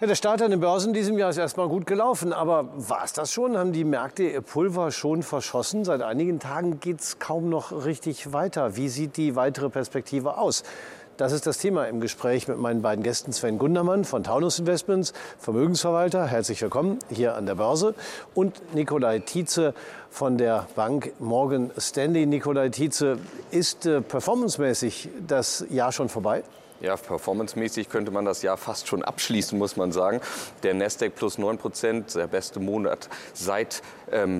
Ja, der Start an den Börsen in diesem Jahr ist erstmal gut gelaufen. Aber war es das schon? Haben die Märkte ihr Pulver schon verschossen? Seit einigen Tagen geht es kaum noch richtig weiter. Wie sieht die weitere Perspektive aus? Das ist das Thema im Gespräch mit meinen beiden Gästen Sven Gundermann von Taunus Investments, Vermögensverwalter. Herzlich willkommen hier an der Börse. Und Nikolai Tietze von der Bank Morgan Stanley. Nikolai Tietze, ist äh, performancemäßig das Jahr schon vorbei? Ja, performancemäßig könnte man das Jahr fast schon abschließen, muss man sagen. Der Nasdaq plus 9 Prozent, der beste Monat seit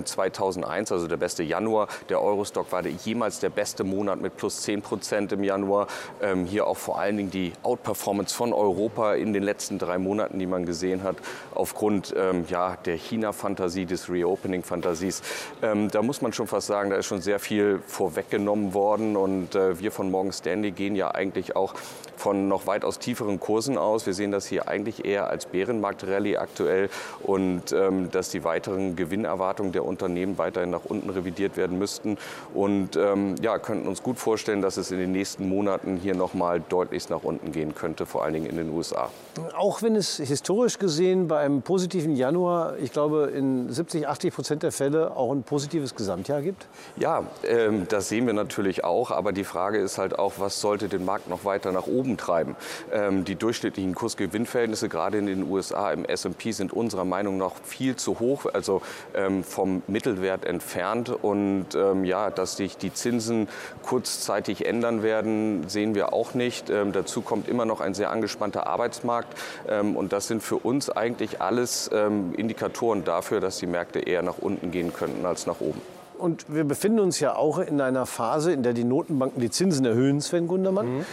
2001, also der beste Januar. Der Eurostock war jemals der beste Monat mit plus 10 Prozent im Januar. Ähm, hier auch vor allen Dingen die Outperformance von Europa in den letzten drei Monaten, die man gesehen hat, aufgrund ähm, ja, der China-Fantasie, des Reopening-Fantasies. Ähm, da muss man schon fast sagen, da ist schon sehr viel vorweggenommen worden. Und äh, wir von Morgan Stanley gehen ja eigentlich auch von noch weitaus tieferen Kursen aus. Wir sehen das hier eigentlich eher als Bärenmarkt-Rallye aktuell und ähm, dass die weiteren Gewinnerwartungen der Unternehmen weiterhin nach unten revidiert werden müssten und ähm, ja, könnten uns gut vorstellen, dass es in den nächsten Monaten hier noch mal deutlich nach unten gehen könnte, vor allen Dingen in den USA. Auch wenn es historisch gesehen bei einem positiven Januar, ich glaube, in 70, 80 Prozent der Fälle auch ein positives Gesamtjahr gibt? Ja, ähm, das sehen wir natürlich auch. Aber die Frage ist halt auch, was sollte den Markt noch weiter nach oben treiben? Ähm, die durchschnittlichen Kursgewinnverhältnisse gerade in den USA im S&P sind unserer Meinung nach viel zu hoch, also ähm, vom Mittelwert entfernt. Und ähm, ja, dass sich die Zinsen kurzzeitig ändern werden, sehen wir auch nicht. Ähm, dazu kommt immer noch ein sehr angespannter Arbeitsmarkt. Ähm, und das sind für uns eigentlich alles ähm, Indikatoren dafür, dass die Märkte eher nach unten gehen könnten als nach oben. Und wir befinden uns ja auch in einer Phase, in der die Notenbanken die Zinsen erhöhen, Sven Gundermann. Mhm.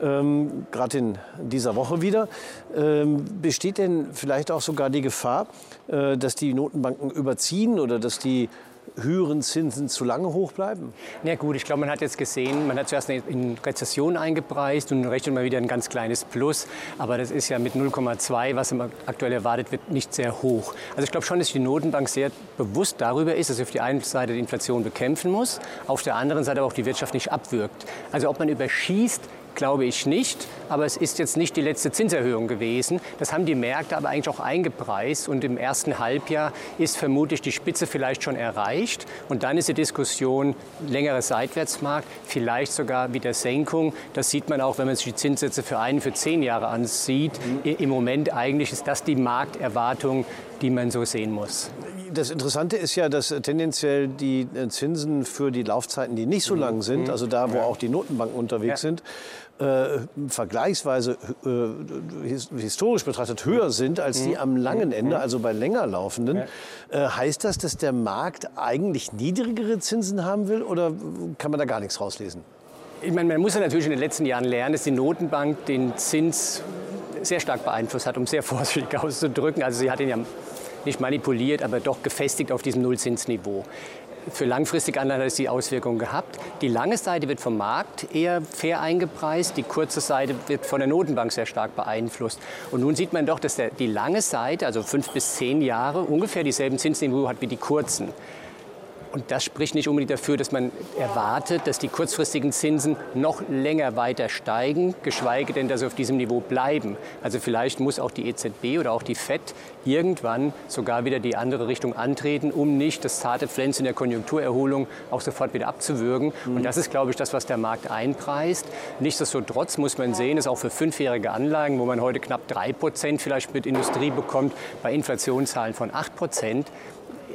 Ähm, Gerade in dieser Woche wieder. Ähm, besteht denn vielleicht auch sogar die Gefahr, äh, dass die Notenbanken überziehen oder dass die höheren Zinsen zu lange hoch bleiben? Na gut, ich glaube, man hat jetzt gesehen, man hat zuerst eine Rezession eingepreist und rechnet mal wieder ein ganz kleines Plus. Aber das ist ja mit 0,2, was aktuell erwartet wird, nicht sehr hoch. Also ich glaube schon, dass die Notenbank sehr bewusst darüber ist, dass sie auf die einen Seite die Inflation bekämpfen muss, auf der anderen Seite aber auch die Wirtschaft nicht abwirkt. Also ob man überschießt, glaube ich nicht. Aber es ist jetzt nicht die letzte Zinserhöhung gewesen. Das haben die Märkte aber eigentlich auch eingepreist. Und im ersten Halbjahr ist vermutlich die Spitze vielleicht schon erreicht. Und dann ist die Diskussion längerer Seitwärtsmarkt, vielleicht sogar wieder Senkung. Das sieht man auch, wenn man sich die Zinssätze für einen, für zehn Jahre ansieht. Im Moment eigentlich ist das die Markterwartung, die man so sehen muss. Das Interessante ist ja, dass tendenziell die Zinsen für die Laufzeiten, die nicht so lang sind, mhm. also da, wo auch die Notenbanken unterwegs ja. sind, äh, vergleichsweise äh, historisch betrachtet höher sind als die mhm. am langen Ende, mhm. also bei länger laufenden. Äh, heißt das, dass der Markt eigentlich niedrigere Zinsen haben will oder kann man da gar nichts rauslesen? Ich meine, man muss ja natürlich in den letzten Jahren lernen, dass die Notenbank den Zins sehr stark beeinflusst hat, um sehr vorsichtig auszudrücken. Also sie hat ihn ja nicht manipuliert, aber doch gefestigt auf diesem Nullzinsniveau. Für langfristige Anleihen hat es die Auswirkungen gehabt. Die lange Seite wird vom Markt eher fair eingepreist, die kurze Seite wird von der Notenbank sehr stark beeinflusst. Und nun sieht man doch, dass der, die lange Seite, also fünf bis zehn Jahre, ungefähr dieselben Zinsniveau hat wie die kurzen. Und das spricht nicht unbedingt dafür, dass man erwartet, dass die kurzfristigen Zinsen noch länger weiter steigen, geschweige denn, dass sie auf diesem Niveau bleiben. Also vielleicht muss auch die EZB oder auch die FED irgendwann sogar wieder die andere Richtung antreten, um nicht das zarte Pflänzchen der Konjunkturerholung auch sofort wieder abzuwürgen. Mhm. Und das ist, glaube ich, das, was der Markt einpreist. Nichtsdestotrotz muss man sehen, dass auch für fünfjährige Anlagen, wo man heute knapp drei Prozent vielleicht mit Industrie bekommt, bei Inflationszahlen von acht Prozent,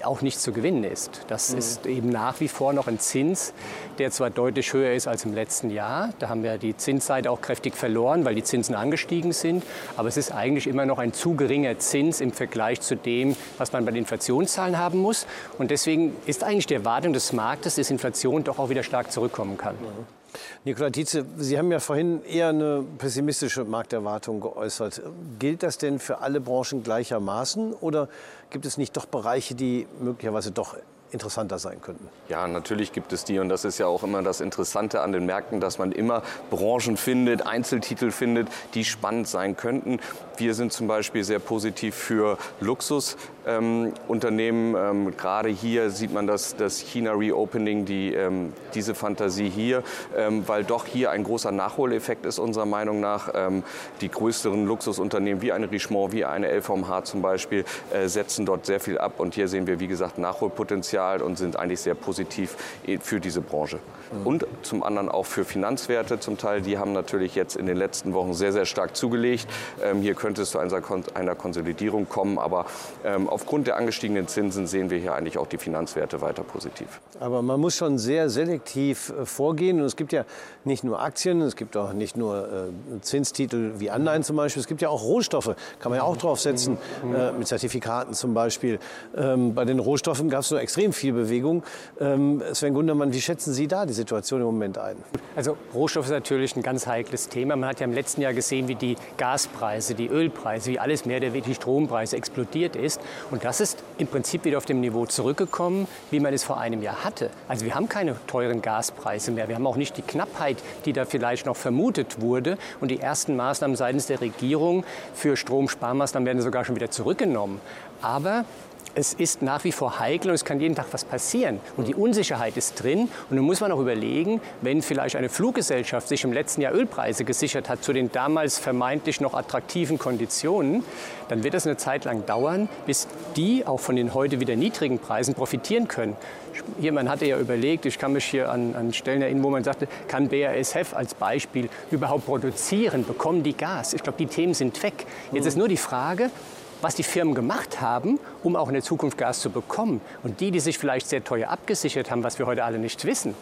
auch nicht zu gewinnen ist. Das mhm. ist eben nach wie vor noch ein Zins, der zwar deutlich höher ist als im letzten Jahr. Da haben wir die Zinsseite auch kräftig verloren, weil die Zinsen angestiegen sind. Aber es ist eigentlich immer noch ein zu geringer Zins im Vergleich zu dem, was man bei den Inflationszahlen haben muss. Und deswegen ist eigentlich die Erwartung des Marktes, dass Inflation doch auch wieder stark zurückkommen kann. Mhm. Nikola Tietze, Sie haben ja vorhin eher eine pessimistische Markterwartung geäußert. Gilt das denn für alle Branchen gleichermaßen oder gibt es nicht doch Bereiche, die möglicherweise doch interessanter sein könnten. Ja, natürlich gibt es die und das ist ja auch immer das Interessante an den Märkten, dass man immer Branchen findet, Einzeltitel findet, die spannend sein könnten. Wir sind zum Beispiel sehr positiv für Luxusunternehmen. Ähm, ähm, Gerade hier sieht man das, das China Reopening, die, ähm, diese Fantasie hier, ähm, weil doch hier ein großer Nachholeffekt ist unserer Meinung nach. Ähm, die größeren Luxusunternehmen wie eine Richemont, wie eine LVMH zum Beispiel, äh, setzen dort sehr viel ab. Und hier sehen wir, wie gesagt, Nachholpotenzial und sind eigentlich sehr positiv für diese Branche. Und zum anderen auch für Finanzwerte zum Teil. Die haben natürlich jetzt in den letzten Wochen sehr, sehr stark zugelegt. Ähm, hier könnte es zu einer Konsolidierung kommen. Aber ähm, aufgrund der angestiegenen Zinsen sehen wir hier eigentlich auch die Finanzwerte weiter positiv. Aber man muss schon sehr selektiv äh, vorgehen. Und es gibt ja nicht nur Aktien, es gibt auch nicht nur äh, Zinstitel wie Anleihen zum Beispiel. Es gibt ja auch Rohstoffe, kann man ja auch draufsetzen, mhm. äh, mit Zertifikaten zum Beispiel. Ähm, bei den Rohstoffen gab es nur extrem viel Bewegung. Ähm, Sven Gundermann, wie schätzen Sie da die Situation im Moment ein? Also Rohstoff ist natürlich ein ganz heikles Thema. Man hat ja im letzten Jahr gesehen, wie die Gaspreise, die Ölpreise, wie alles mehr der die Strompreise explodiert ist. Und das ist im Prinzip wieder auf dem Niveau zurückgekommen, wie man es vor einem Jahr hatte. Also wir haben keine teuren Gaspreise mehr. Wir haben auch nicht die Knappheit, die da vielleicht noch vermutet wurde. Und die ersten Maßnahmen seitens der Regierung für Stromsparmaßnahmen werden sogar schon wieder zurückgenommen. Aber es ist nach wie vor heikel und es kann jeden Tag was passieren. Und die Unsicherheit ist drin. Und nun muss man auch überlegen, wenn vielleicht eine Fluggesellschaft sich im letzten Jahr Ölpreise gesichert hat zu den damals vermeintlich noch attraktiven Konditionen, dann wird es eine Zeit lang dauern, bis die auch von den heute wieder niedrigen Preisen profitieren können. Hier, man hatte ja überlegt, ich kann mich hier an, an Stellen erinnern, wo man sagte, kann BASF als Beispiel überhaupt produzieren, bekommen die Gas? Ich glaube, die Themen sind weg. Jetzt ist nur die Frage, was die Firmen gemacht haben, um auch in der Zukunft Gas zu bekommen. Und die, die sich vielleicht sehr teuer abgesichert haben, was wir heute alle nicht wissen,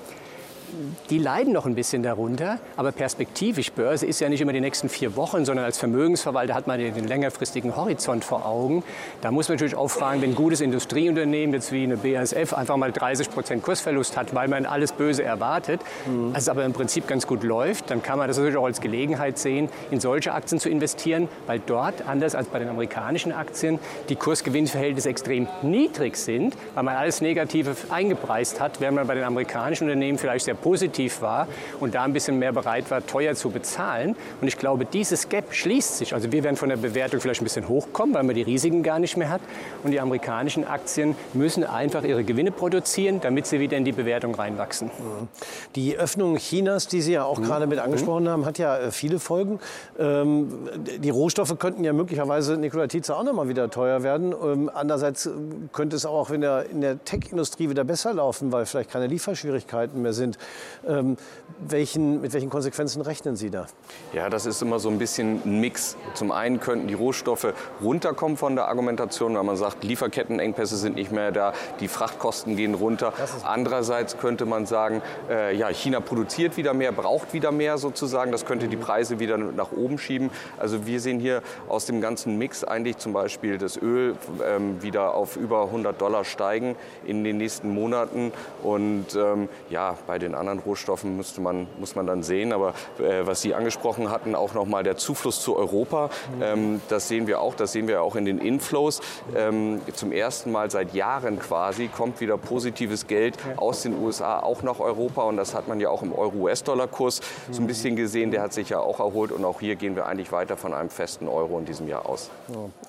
die leiden noch ein bisschen darunter, aber perspektivisch, Börse ist ja nicht immer die nächsten vier Wochen, sondern als Vermögensverwalter hat man den längerfristigen Horizont vor Augen. Da muss man natürlich auch fragen, wenn ein gutes Industrieunternehmen, jetzt wie eine BASF, einfach mal 30 Prozent Kursverlust hat, weil man alles Böse erwartet, mhm. also aber im Prinzip ganz gut läuft, dann kann man das natürlich auch als Gelegenheit sehen, in solche Aktien zu investieren, weil dort, anders als bei den amerikanischen Aktien, die Kursgewinnverhältnisse extrem niedrig sind, weil man alles Negative eingepreist hat, während man bei den amerikanischen Unternehmen vielleicht sehr positiv war und da ein bisschen mehr bereit war, teuer zu bezahlen. Und ich glaube, dieses Gap schließt sich. Also wir werden von der Bewertung vielleicht ein bisschen hochkommen, weil man die Risiken gar nicht mehr hat. Und die amerikanischen Aktien müssen einfach ihre Gewinne produzieren, damit sie wieder in die Bewertung reinwachsen. Mhm. Die Öffnung Chinas, die Sie ja auch mhm. gerade mit angesprochen mhm. haben, hat ja äh, viele Folgen. Ähm, die Rohstoffe könnten ja möglicherweise, Nikola Tietze, auch noch mal wieder teuer werden. Ähm, andererseits äh, könnte es auch in der, in der Tech-Industrie wieder besser laufen, weil vielleicht keine Lieferschwierigkeiten mehr sind. Ähm, welchen, mit welchen Konsequenzen rechnen Sie da? Ja, das ist immer so ein bisschen ein Mix. Zum einen könnten die Rohstoffe runterkommen von der Argumentation, weil man sagt, Lieferkettenengpässe sind nicht mehr da, die Frachtkosten gehen runter. Andererseits könnte man sagen, äh, ja, China produziert wieder mehr, braucht wieder mehr sozusagen. Das könnte die Preise wieder nach oben schieben. Also wir sehen hier aus dem ganzen Mix eigentlich zum Beispiel das Öl ähm, wieder auf über 100 Dollar steigen in den nächsten Monaten. Und ähm, ja, bei den anderen Rohstoffen müsste man, muss man dann sehen. Aber äh, was Sie angesprochen hatten, auch nochmal der Zufluss zu Europa, ähm, das sehen wir auch. Das sehen wir auch in den Inflows. Ähm, zum ersten Mal seit Jahren quasi kommt wieder positives Geld aus den USA auch nach Europa. Und das hat man ja auch im Euro-US-Dollar-Kurs so ein bisschen gesehen. Der hat sich ja auch erholt. Und auch hier gehen wir eigentlich weiter von einem festen Euro in diesem Jahr aus.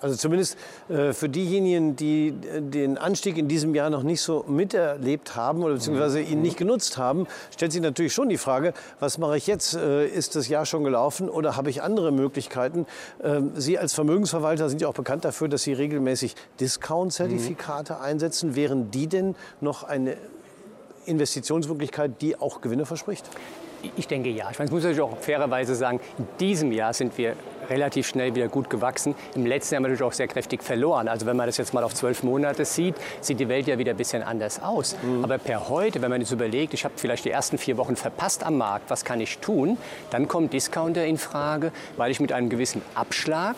Also zumindest äh, für diejenigen, die äh, den Anstieg in diesem Jahr noch nicht so miterlebt haben oder beziehungsweise ihn nicht genutzt haben, stellt sich natürlich schon die Frage, was mache ich jetzt? Äh, ist das Jahr schon gelaufen oder habe ich andere Möglichkeiten? Ähm, Sie als Vermögensverwalter sind ja auch bekannt dafür, dass Sie regelmäßig Discount-Zertifikate mhm. einsetzen. Wären die denn noch eine Investitionsmöglichkeit, die auch Gewinne verspricht? Ich denke ja. Ich meine, das muss ich auch fairerweise sagen, in diesem Jahr sind wir relativ schnell wieder gut gewachsen. Im letzten Jahr haben wir natürlich auch sehr kräftig verloren. Also wenn man das jetzt mal auf zwölf Monate sieht, sieht die Welt ja wieder ein bisschen anders aus. Mhm. Aber per heute, wenn man jetzt überlegt, ich habe vielleicht die ersten vier Wochen verpasst am Markt, was kann ich tun? Dann kommt Discounter in Frage, weil ich mit einem gewissen Abschlag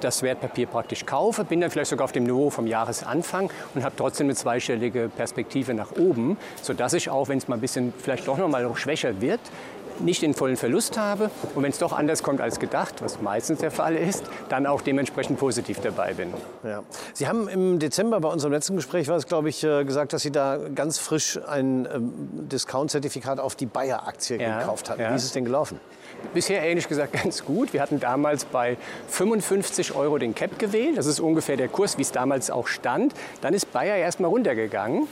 das Wertpapier praktisch kaufe, bin dann vielleicht sogar auf dem Niveau vom Jahresanfang und habe trotzdem eine zweistellige Perspektive nach oben, sodass ich auch, wenn es mal ein bisschen vielleicht doch noch mal schwächer wird, nicht den vollen Verlust habe und wenn es doch anders kommt als gedacht, was meistens der Fall ist, dann auch dementsprechend positiv dabei bin. Ja. Sie haben im Dezember bei unserem letzten Gespräch, war es glaube ich, äh, gesagt, dass Sie da ganz frisch ein ähm, Discount-Zertifikat auf die Bayer-Aktie ja, gekauft hatten. Ja. Wie ist es denn gelaufen? Bisher ehrlich gesagt ganz gut. Wir hatten damals bei 55 Euro den Cap gewählt. Das ist ungefähr der Kurs, wie es damals auch stand. Dann ist Bayer erst mal runtergegangen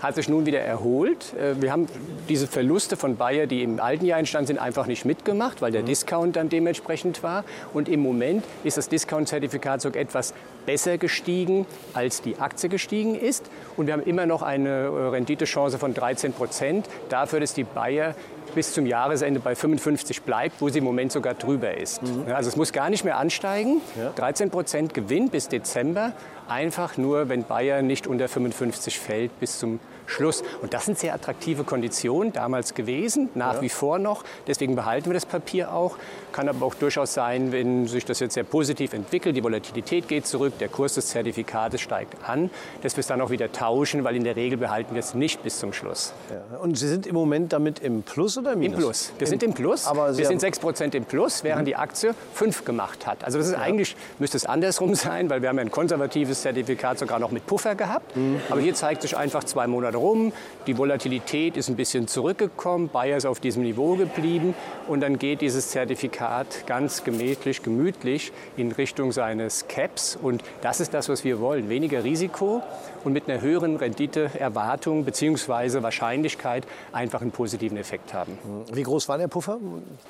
hat sich nun wieder erholt. Äh, wir haben diese Verluste von Bayer, die im alten Jahr entstanden sind, einfach nicht mitgemacht, weil der mhm. Discount dann dementsprechend war. Und im Moment ist das Discount-Zertifikat sogar etwas besser gestiegen, als die Aktie gestiegen ist. Und wir haben immer noch eine äh, Renditechance von 13 Prozent dafür, dass die Bayer bis zum Jahresende bei 55 bleibt, wo sie im Moment sogar drüber ist. Mhm. Also es muss gar nicht mehr ansteigen. Ja. 13 Prozent Gewinn bis Dezember einfach nur, wenn Bayern nicht unter 55 fällt bis zum Schluss. Und das sind sehr attraktive Konditionen damals gewesen, nach ja. wie vor noch. Deswegen behalten wir das Papier auch. Kann aber auch durchaus sein, wenn sich das jetzt sehr positiv entwickelt, die Volatilität geht zurück, der Kurs des Zertifikates steigt an, dass wir es dann auch wieder tauschen, weil in der Regel behalten wir es nicht bis zum Schluss. Ja. Und Sie sind im Moment damit im Plus oder im Minus? Im Plus. Wir sind im Plus. Aber wir sind 6% im Plus, während mhm. die Aktie 5 gemacht hat. Also das ist ja. eigentlich, müsste es andersrum sein, weil wir haben ein konservatives Zertifikat sogar noch mit Puffer gehabt. Mhm. Aber hier zeigt sich einfach zwei Monate rum. Die Volatilität ist ein bisschen zurückgekommen. Bayer ist auf diesem Niveau geblieben. Und dann geht dieses Zertifikat ganz gemächlich, gemütlich in Richtung seines Caps. Und das ist das, was wir wollen. Weniger Risiko und mit einer höheren Renditeerwartung bzw. Wahrscheinlichkeit einfach einen positiven Effekt haben. Wie groß war der Puffer?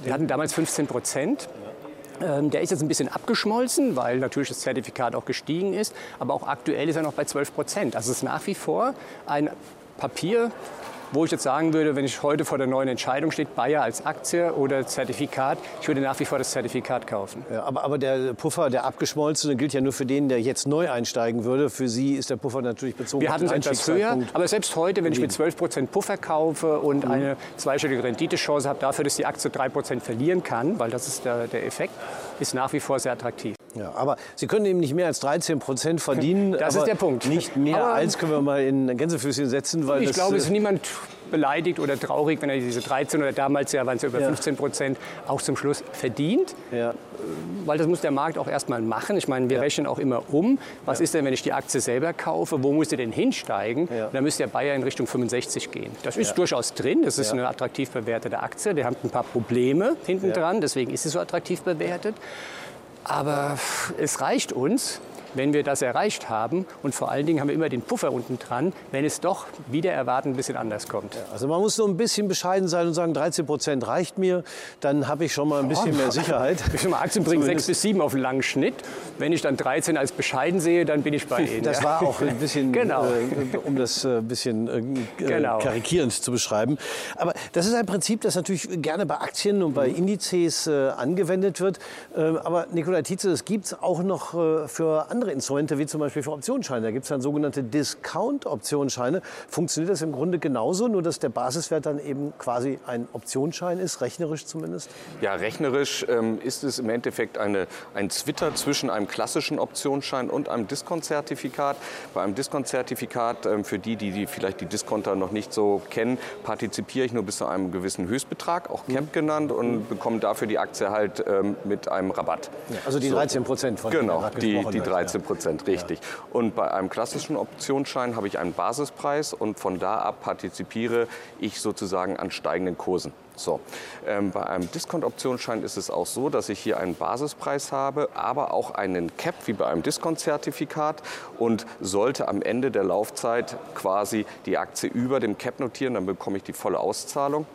Wir hatten damals 15 Prozent. Ähm, der ist jetzt ein bisschen abgeschmolzen, weil natürlich das Zertifikat auch gestiegen ist. Aber auch aktuell ist er noch bei 12 Prozent. Also es ist nach wie vor ein Papier, wo ich jetzt sagen würde, wenn ich heute vor der neuen Entscheidung steht, Bayer als Aktie oder Zertifikat, ich würde nach wie vor das Zertifikat kaufen. Ja, aber, aber der Puffer, der abgeschmolzene, gilt ja nur für den, der jetzt neu einsteigen würde. Für Sie ist der Puffer natürlich bezogen Wir hatten es etwas höher, aber selbst heute, wenn ich mit 12 Prozent Puffer kaufe und mhm. eine zweistellige Renditechance habe dafür, dass die Aktie 3 Prozent verlieren kann, weil das ist der, der Effekt, ist nach wie vor sehr attraktiv. Ja, aber Sie können eben nicht mehr als 13 Prozent verdienen. Das ist der Punkt. Nicht mehr aber als können wir mal in Gänsefüßchen setzen. Weil ich glaube, es ist niemand beleidigt oder traurig, wenn er diese 13 oder damals ja waren es ja über ja. 15 Prozent auch zum Schluss verdient. Ja. Weil das muss der Markt auch erstmal machen. Ich meine, wir ja. rechnen auch immer um. Was ist denn, wenn ich die Aktie selber kaufe? Wo muss sie denn hinsteigen? Ja. dann müsste der Bayer in Richtung 65 gehen. Das ist durchaus drin. Das ist eine attraktiv bewertete Aktie. Der hat ein paar Probleme hinten dran. Deswegen ist sie so attraktiv bewertet. Aber es reicht uns, wenn wir das erreicht haben. Und vor allen Dingen haben wir immer den Puffer unten dran, wenn es doch wieder erwarten ein bisschen anders kommt. Ja, also man muss so ein bisschen bescheiden sein und sagen, 13 Prozent reicht mir, dann habe ich schon mal ein bisschen mehr Sicherheit. Ich mal Aktien bringen 6 bis 7 auf einen langen Schnitt. Wenn ich dann 13 als bescheiden sehe, dann bin ich bei Ihnen. Das war auch ein bisschen, genau. äh, um das ein äh, bisschen äh, genau. karikierend zu beschreiben. Aber das ist ein Prinzip, das natürlich gerne bei Aktien und bei Indizes äh, angewendet wird. Äh, aber Nikola Tietze, das gibt es auch noch äh, für andere andere Instrumente, wie zum Beispiel für Optionsscheine. Da gibt es dann sogenannte Discount-Optionsscheine. Funktioniert das im Grunde genauso, nur dass der Basiswert dann eben quasi ein Optionsschein ist, rechnerisch zumindest? Ja, rechnerisch ähm, ist es im Endeffekt eine, ein Zwitter zwischen einem klassischen Optionsschein und einem Diskontzertifikat. Bei einem Diskontzertifikat, ähm, für die, die, die vielleicht die Diskonter noch nicht so kennen, partizipiere ich nur bis zu einem gewissen Höchstbetrag, auch Cap mhm. genannt, und mhm. bekomme dafür die Aktie halt ähm, mit einem Rabatt. Ja, also die 13 Prozent von Genau, die, die 13 13 Prozent, richtig. Und bei einem klassischen Optionsschein habe ich einen Basispreis und von da ab partizipiere ich sozusagen an steigenden Kursen. So. Ähm, bei einem Discount-Optionsschein ist es auch so, dass ich hier einen Basispreis habe, aber auch einen Cap wie bei einem Discount-Zertifikat und sollte am Ende der Laufzeit quasi die Aktie über dem Cap notieren, dann bekomme ich die volle Auszahlung.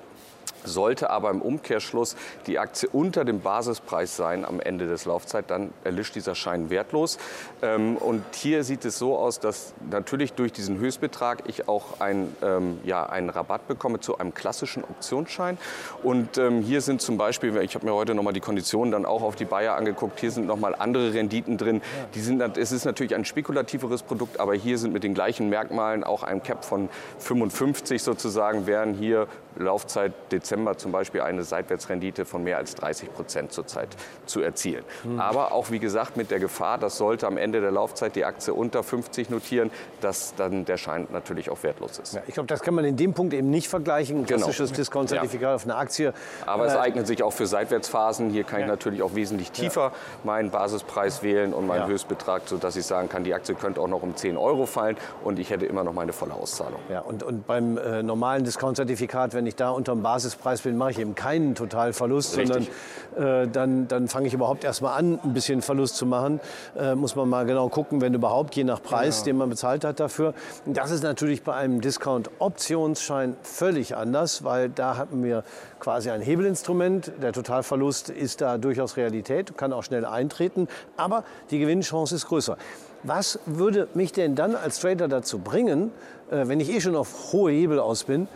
Sollte aber im Umkehrschluss die Aktie unter dem Basispreis sein am Ende des Laufzeit, dann erlischt dieser Schein wertlos. Ähm, und hier sieht es so aus, dass natürlich durch diesen Höchstbetrag ich auch ein, ähm, ja, einen Rabatt bekomme zu einem klassischen Optionsschein. Und ähm, hier sind zum Beispiel, ich habe mir heute noch mal die Konditionen dann auch auf die Bayer angeguckt, hier sind noch mal andere Renditen drin. Die sind, es ist natürlich ein spekulativeres Produkt, aber hier sind mit den gleichen Merkmalen auch ein Cap von 55 sozusagen, wären hier Laufzeit Dezember zum Beispiel eine Seitwärtsrendite von mehr als 30 Prozent zurzeit zu erzielen. Mhm. Aber auch wie gesagt mit der Gefahr, dass sollte am Ende der Laufzeit die Aktie unter 50 notieren, dass dann der Schein natürlich auch wertlos ist. Ja, ich glaube, das kann man in dem Punkt eben nicht vergleichen. Ein genau. klassisches genau. Discount-Zertifikat ja. auf eine Aktie. Aber es äh, eignet sich auch für Seitwärtsphasen. Hier kann ja. ich natürlich auch wesentlich tiefer meinen Basispreis wählen und meinen Höchstbetrag, sodass ich sagen kann, die Aktie könnte auch noch um 10 Euro fallen und ich hätte immer noch meine volle Auszahlung. Ja, und, und beim äh, normalen Discount-Zertifikat, wenn ich da unter dem Basispreis bin, mache ich eben keinen Totalverlust, Richtig. sondern äh, dann, dann fange ich überhaupt erst mal an, ein bisschen Verlust zu machen. Äh, muss man mal genau gucken, wenn überhaupt, je nach Preis, ja. den man bezahlt hat dafür. Das ist natürlich bei einem Discount-Optionsschein völlig anders, weil da hatten wir quasi ein Hebelinstrument. Der Totalverlust ist da durchaus Realität, kann auch schnell eintreten, aber die Gewinnchance ist größer. Was würde mich denn dann als Trader dazu bringen, äh, wenn ich eh schon auf hohe Hebel aus bin,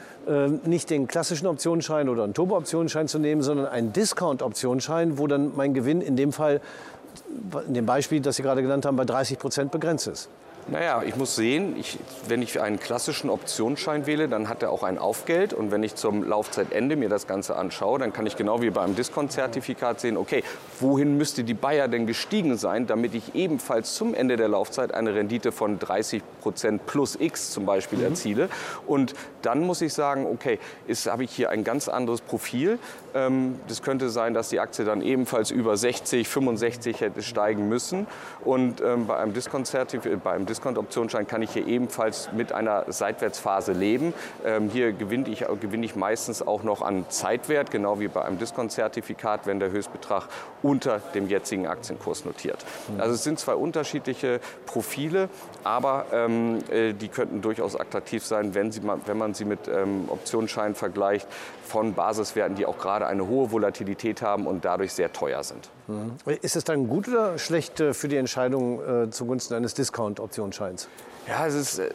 nicht den klassischen Optionsschein oder einen Turbo-Optionsschein zu nehmen, sondern einen Discount-Optionsschein, wo dann mein Gewinn in dem Fall, in dem Beispiel, das Sie gerade genannt haben, bei 30 Prozent begrenzt ist? Naja, ich muss sehen, ich, wenn ich einen klassischen Optionsschein wähle, dann hat er auch ein Aufgeld. Und wenn ich zum Laufzeitende mir das Ganze anschaue, dann kann ich genau wie beim Discount-Zertifikat sehen, okay, wohin müsste die Bayer denn gestiegen sein, damit ich ebenfalls zum Ende der Laufzeit eine Rendite von 30 Prozent plus X zum Beispiel mhm. erziele. Und dann muss ich sagen, okay, habe ich hier ein ganz anderes Profil. Ähm, das könnte sein, dass die Aktie dann ebenfalls über 60, 65 hätte steigen müssen. Und ähm, bei einem Discount-Zertifikat, Discount-Optionsschein kann ich hier ebenfalls mit einer Seitwärtsphase leben. Ähm, hier gewinne ich, gewinne ich meistens auch noch an Zeitwert, genau wie bei einem Discount-Zertifikat, wenn der Höchstbetrag unter dem jetzigen Aktienkurs notiert. Mhm. Also es sind zwei unterschiedliche Profile, aber ähm, äh, die könnten durchaus attraktiv sein, wenn, sie, wenn man sie mit ähm, Optionsscheinen vergleicht von Basiswerten, die auch gerade eine hohe Volatilität haben und dadurch sehr teuer sind. Mhm. Ist es dann gut oder schlecht äh, für die Entscheidung äh, zugunsten eines Discount-Optionsscheins? Ja, es ist, äh,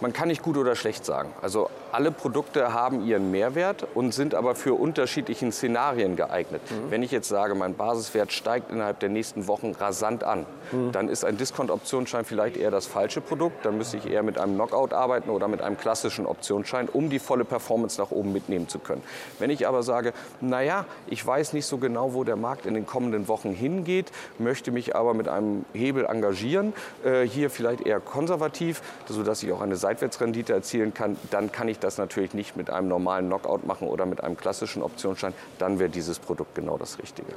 man kann nicht gut oder schlecht sagen. Also alle Produkte haben ihren Mehrwert und sind aber für unterschiedliche Szenarien geeignet. Mhm. Wenn ich jetzt sage, mein Basiswert steigt innerhalb der nächsten Wochen rasant an, mhm. dann ist ein Discount-Optionsschein vielleicht eher das falsche Produkt. Dann müsste ich eher mit einem Knockout arbeiten oder mit einem klassischen Optionsschein, um die volle Performance nach oben mitnehmen zu können. Wenn ich aber sage, naja, ich weiß nicht so genau, wo der Markt in den kommenden Wochen hingeht, möchte mich aber mit einem Hebel engagieren, äh, hier vielleicht eher konservativ konservativ, sodass ich auch eine Seitwärtsrendite erzielen kann, dann kann ich das natürlich nicht mit einem normalen Knockout machen oder mit einem klassischen Optionsschein. Dann wäre dieses Produkt genau das Richtige.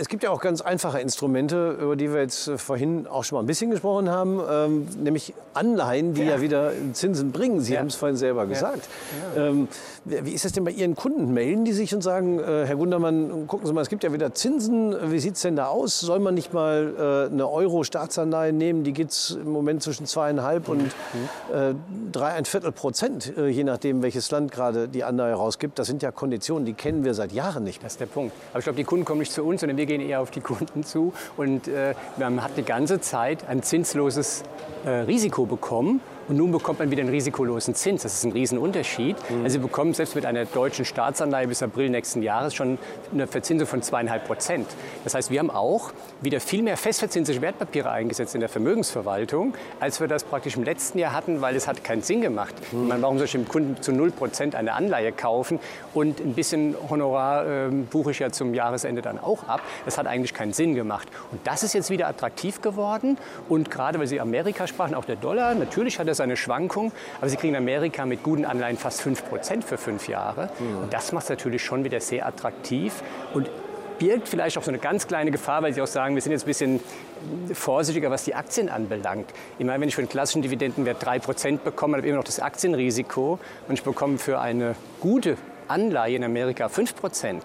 Es gibt ja auch ganz einfache Instrumente, über die wir jetzt äh, vorhin auch schon mal ein bisschen gesprochen haben, ähm, nämlich Anleihen, die ja. ja. wieder Zinsen bringen. Sie ja. haben es vorhin selber gesagt. Ja. Ähm, wie ist das denn bei Ihren Kunden? Melden die sich und sagen, äh, Herr Gundermann, gucken Sie mal, es gibt ja wieder Zinsen. Wie sieht es denn da aus? Soll man nicht mal äh, eine Euro-Staatsanleihe nehmen? Die geht es im Moment zwischen zweieinhalb und mhm. äh, drei, ein Viertel Prozent, äh, je nachdem, welches Land gerade die Anleihe rausgibt. Das sind ja Konditionen, die kennen wir seit Jahren nicht. Das ist der Punkt. Aber ich glaube, die Kunden kommen nicht zu uns, sondern wir gehen eher auf die Kunden zu. Und äh, man hat die ganze Zeit ein zinsloses äh, Risiko bekommen. Und nun bekommt man wieder einen risikolosen Zins. Das ist ein Riesenunterschied. Mhm. Also Sie bekommen selbst mit einer deutschen Staatsanleihe bis April nächsten Jahres schon eine Verzinsung von zweieinhalb Prozent. Das heißt, wir haben auch wieder viel mehr festverzinsliche Wertpapiere eingesetzt in der Vermögensverwaltung, als wir das praktisch im letzten Jahr hatten, weil es hat keinen Sinn gemacht. Mhm. Man, warum soll ich dem Kunden zu null Prozent eine Anleihe kaufen und ein bisschen Honorar äh, buche ich ja zum Jahresende dann auch ab. Das hat eigentlich keinen Sinn gemacht. Und das ist jetzt wieder attraktiv geworden. Und gerade weil Sie Amerika sprachen, auch der Dollar, natürlich hat er seine Schwankung, aber Sie kriegen in Amerika mit guten Anleihen fast 5% für fünf Jahre. Mhm. Und das macht es natürlich schon wieder sehr attraktiv und birgt vielleicht auch so eine ganz kleine Gefahr, weil Sie auch sagen, wir sind jetzt ein bisschen vorsichtiger, was die Aktien anbelangt. Ich meine, wenn ich für einen klassischen Dividendenwert 3% bekomme, habe ich immer noch das Aktienrisiko und ich bekomme für eine gute Anleihe in Amerika 5%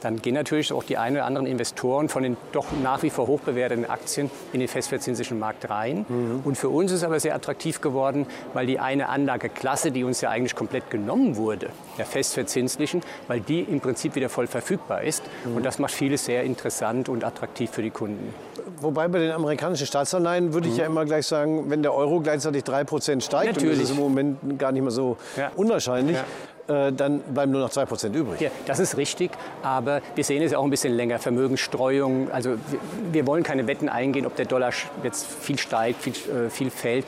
dann gehen natürlich auch die einen oder anderen Investoren von den doch nach wie vor hoch bewerteten Aktien in den festverzinslichen Markt rein. Mhm. Und für uns ist es aber sehr attraktiv geworden, weil die eine Anlageklasse, die uns ja eigentlich komplett genommen wurde, der festverzinslichen, weil die im Prinzip wieder voll verfügbar ist. Mhm. Und das macht vieles sehr interessant und attraktiv für die Kunden. Wobei bei den amerikanischen Staatsanleihen würde ich mhm. ja immer gleich sagen, wenn der Euro gleichzeitig 3% steigt, Natürlich. und das ist im Moment gar nicht mehr so ja. unwahrscheinlich, ja dann bleiben nur noch 2% übrig. Ja, das ist richtig, aber wir sehen es ja auch ein bisschen länger. Vermögensstreuung, also wir, wir wollen keine Wetten eingehen, ob der Dollar jetzt viel steigt, viel, äh, viel fällt.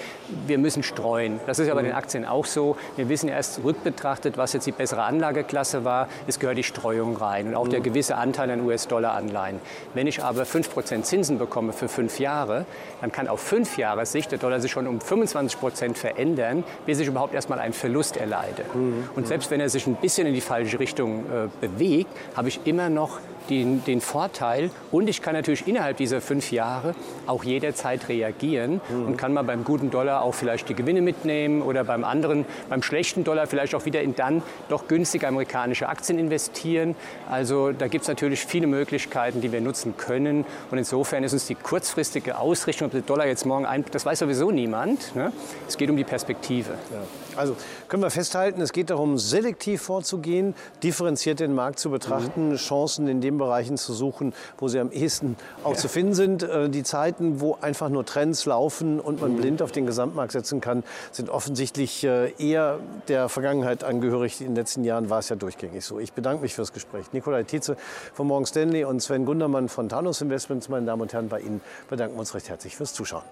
Wir müssen streuen. Das ist ja bei den Aktien auch so. Wir wissen erst rückbetrachtet, was jetzt die bessere Anlageklasse war. Es gehört die Streuung rein und auch der gewisse Anteil an US-Dollar-Anleihen. Wenn ich aber 5% Zinsen bekomme für fünf Jahre, dann kann auf fünf Jahre Sicht der Dollar sich schon um 25% verändern, bis ich überhaupt erstmal einen Verlust erleide. Und selbst wenn er sich ein bisschen in die falsche Richtung äh, bewegt, habe ich immer noch den, den, Vorteil und ich kann natürlich innerhalb dieser fünf Jahre auch jederzeit reagieren mhm. und kann mal beim guten Dollar auch vielleicht die Gewinne mitnehmen oder beim anderen, beim schlechten Dollar vielleicht auch wieder in dann doch günstige amerikanische Aktien investieren. Also da gibt es natürlich viele Möglichkeiten, die wir nutzen können und insofern ist uns die kurzfristige Ausrichtung, ob der Dollar jetzt morgen ein, das weiß sowieso niemand. Ne? Es geht um die Perspektive. Ja. Also können wir festhalten, es geht darum, selektiv vorzugehen, differenziert den Markt zu betrachten, mhm. Chancen in den Bereichen zu suchen, wo sie am ehesten auch ja. zu finden sind. Äh, die Zeiten, wo einfach nur Trends laufen und man mhm. blind auf den Gesamtmarkt setzen kann, sind offensichtlich äh, eher der Vergangenheit angehörig. In den letzten Jahren war es ja durchgängig so. Ich bedanke mich fürs Gespräch. Nikolai Tietze von Morgan Stanley und Sven Gundermann von Tanos Investments, meine Damen und Herren, bei Ihnen bedanken wir uns recht herzlich fürs Zuschauen.